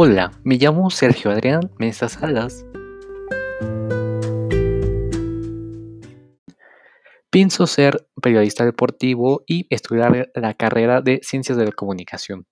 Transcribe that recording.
Hola, me llamo Sergio Adrián Mesa Salas. Pienso ser periodista deportivo y estudiar la carrera de Ciencias de la Comunicación.